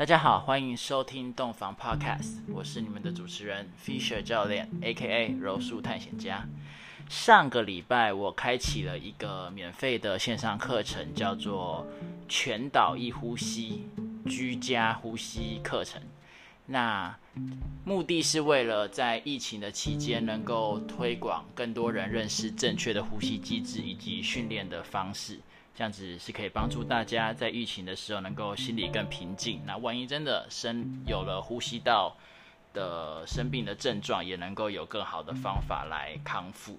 大家好，欢迎收听洞房 Podcast，我是你们的主持人 Fisher 教练，A.K.A 柔术探险家。上个礼拜我开启了一个免费的线上课程，叫做全岛一呼吸居家呼吸课程。那目的是为了在疫情的期间，能够推广更多人认识正确的呼吸机制以及训练的方式。这样子是可以帮助大家在疫情的时候能够心里更平静。那万一真的生有了呼吸道的生病的症状，也能够有更好的方法来康复。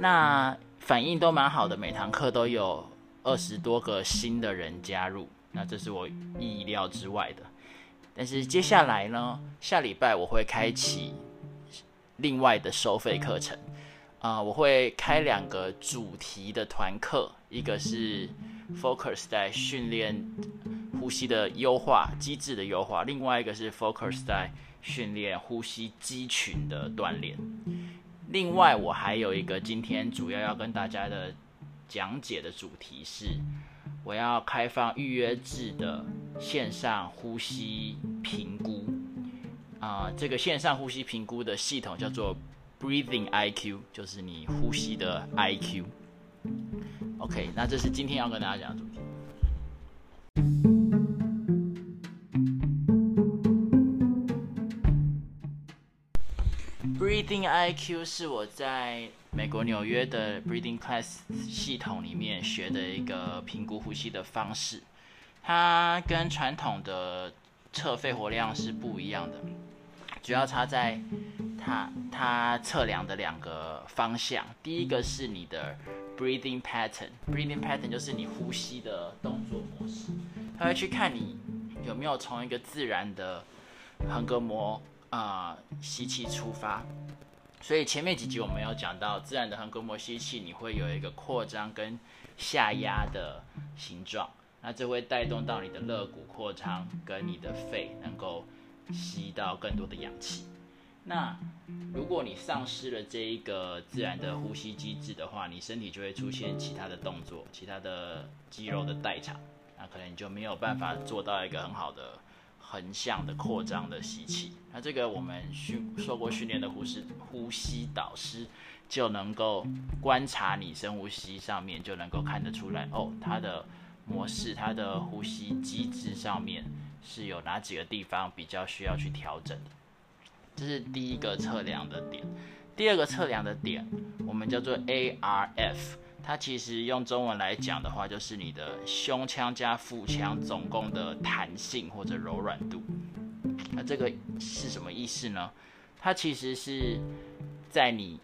那反应都蛮好的，每堂课都有二十多个新的人加入，那这是我意料之外的。但是接下来呢，下礼拜我会开启另外的收费课程。啊，我会开两个主题的团课，一个是 focus 在训练呼吸的优化机制的优化，另外一个是 focus 在训练呼吸肌群的锻炼。另外，我还有一个今天主要要跟大家的讲解的主题是，我要开放预约制的线上呼吸评估。啊，这个线上呼吸评估的系统叫做。Breathing IQ 就是你呼吸的 IQ。OK，那这是今天要跟大家讲的主题。Breathing IQ 是我在美国纽约的 Breathing Class 系统里面学的一个评估呼吸的方式，它跟传统的测肺活量是不一样的，主要差在。它它测量的两个方向，第一个是你的 breathing pattern，breathing pattern 就是你呼吸的动作模式，它会去看你有没有从一个自然的横膈膜啊吸气出发。所以前面几集我们有讲到，自然的横膈膜吸气，你会有一个扩张跟下压的形状，那这会带动到你的肋骨扩张跟你的肺能够吸到更多的氧气。那如果你丧失了这一个自然的呼吸机制的话，你身体就会出现其他的动作，其他的肌肉的代偿，那可能你就没有办法做到一个很好的横向的扩张的吸气。那这个我们训受过训练的呼吸呼吸导师就能够观察你深呼吸上面就能够看得出来，哦，他的模式，他的呼吸机制上面是有哪几个地方比较需要去调整的。这是第一个测量的点，第二个测量的点，我们叫做 ARF，它其实用中文来讲的话，就是你的胸腔加腹腔总共的弹性或者柔软度。那这个是什么意思呢？它其实是在你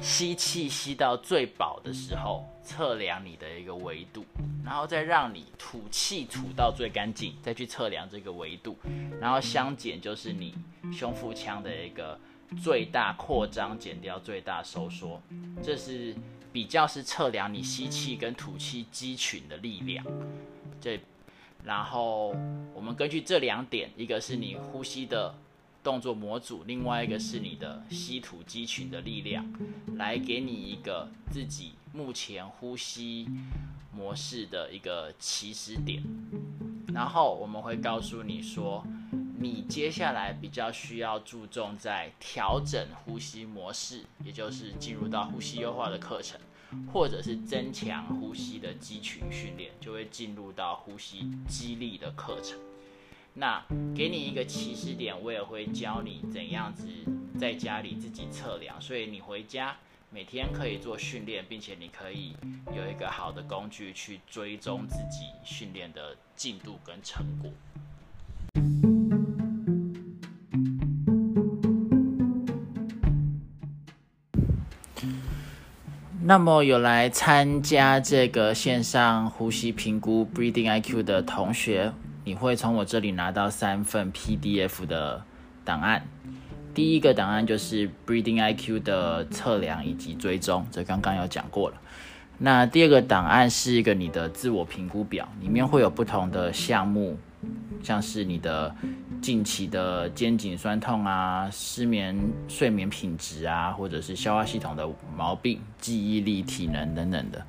吸气吸到最饱的时候，测量你的一个维度，然后再让你吐气吐到最干净，再去测量这个维度，然后相减就是你。胸腹腔的一个最大扩张减掉最大收缩，这是比较是测量你吸气跟吐气肌群的力量。这，然后我们根据这两点，一个是你呼吸的动作模组，另外一个是你的吸吐肌群的力量，来给你一个自己目前呼吸模式的一个起始点。然后我们会告诉你说。你接下来比较需要注重在调整呼吸模式，也就是进入到呼吸优化的课程，或者是增强呼吸的肌群训练，就会进入到呼吸激励的课程。那给你一个起始点，我也会教你怎样子在家里自己测量，所以你回家每天可以做训练，并且你可以有一个好的工具去追踪自己训练的进度跟成果。那么有来参加这个线上呼吸评估 Breathing IQ 的同学，你会从我这里拿到三份 PDF 的档案。第一个档案就是 Breathing IQ 的测量以及追踪，这刚刚有讲过了。那第二个档案是一个你的自我评估表，里面会有不同的项目。像是你的近期的肩颈酸痛啊、失眠、睡眠品质啊，或者是消化系统的毛病、记忆力、体能等等的。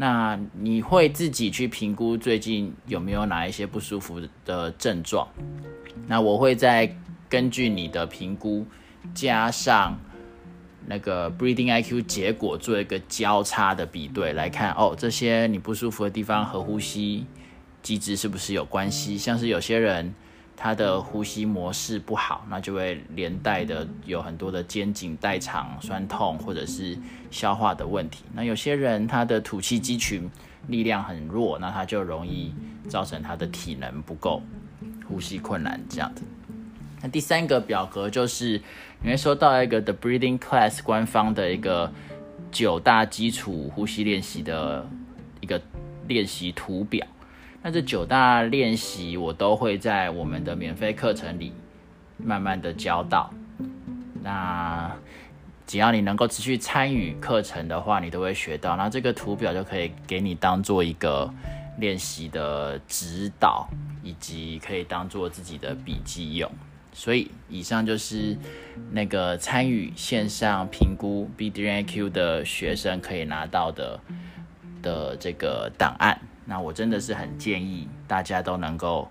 那你会自己去评估最近有没有哪一些不舒服的症状？那我会再根据你的评估，加上那个 breathing IQ 结果做一个交叉的比对，来看哦，这些你不舒服的地方和呼吸机制是不是有关系？像是有些人。他的呼吸模式不好，那就会连带的有很多的肩颈代偿酸痛，或者是消化的问题。那有些人他的吐气肌群力量很弱，那他就容易造成他的体能不够，呼吸困难这样子。那第三个表格就是你会收到一个 The Breathing Class 官方的一个九大基础呼吸练习的一个练习图表。那这九大练习，我都会在我们的免费课程里慢慢的教到。那只要你能够持续参与课程的话，你都会学到。那这个图表就可以给你当做一个练习的指导，以及可以当做自己的笔记用。所以以上就是那个参与线上评估 B D I Q 的学生可以拿到的的这个档案。那我真的是很建议大家都能够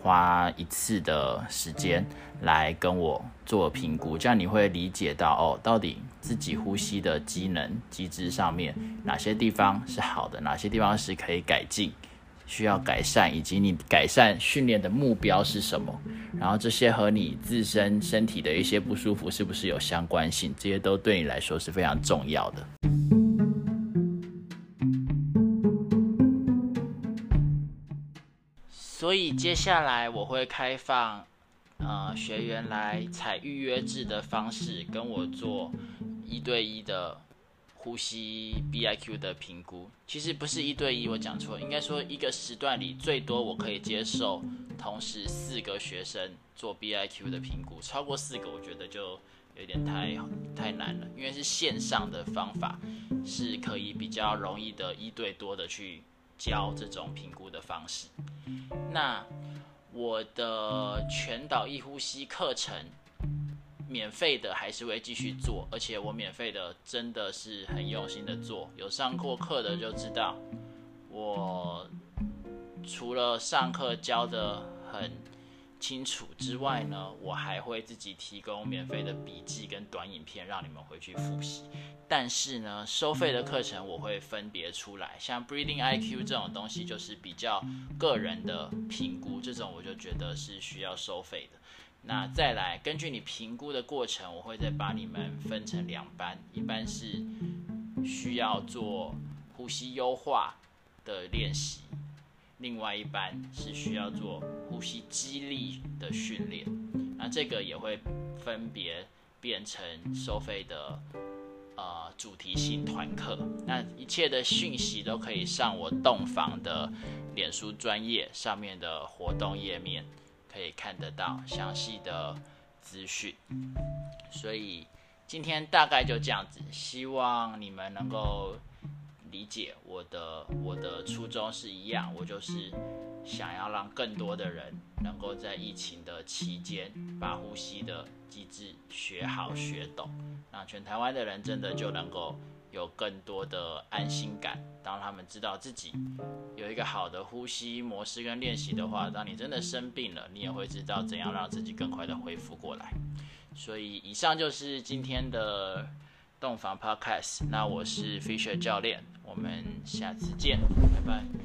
花一次的时间来跟我做评估，这样你会理解到哦，到底自己呼吸的机能机制上面哪些地方是好的，哪些地方是可以改进、需要改善，以及你改善训练的目标是什么。然后这些和你自身身体的一些不舒服是不是有相关性，这些都对你来说是非常重要的。所以接下来我会开放，呃，学员来采预约制的方式跟我做一对一的呼吸 B I Q 的评估。其实不是一对一，我讲错，应该说一个时段里最多我可以接受同时四个学生做 B I Q 的评估，超过四个我觉得就有点太太难了，因为是线上的方法是可以比较容易的一对多的去。教这种评估的方式，那我的全岛一呼吸课程免费的还是会继续做，而且我免费的真的是很用心的做，有上过课的就知道，我除了上课教的很清楚之外呢，我还会自己提供免费的笔记跟短影片让你们回去复习。但是呢，收费的课程我会分别出来，像 Breathing IQ 这种东西就是比较个人的评估，这种我就觉得是需要收费的。那再来，根据你评估的过程，我会再把你们分成两班，一般是需要做呼吸优化的练习，另外一班是需要做呼吸激励的训练。那这个也会分别变成收费的。呃，主题性团课，那一切的讯息都可以上我洞房的脸书专业上面的活动页面，可以看得到详细的资讯。所以今天大概就这样子，希望你们能够理解我的我的初衷是一样，我就是想要让更多的人能够在疫情的期间把呼吸的。机制学好学懂，那全台湾的人真的就能够有更多的安心感。当他们知道自己有一个好的呼吸模式跟练习的话，当你真的生病了，你也会知道怎样让自己更快的恢复过来。所以以上就是今天的洞房 Podcast。那我是 Fisher 教练，我们下次见，拜拜。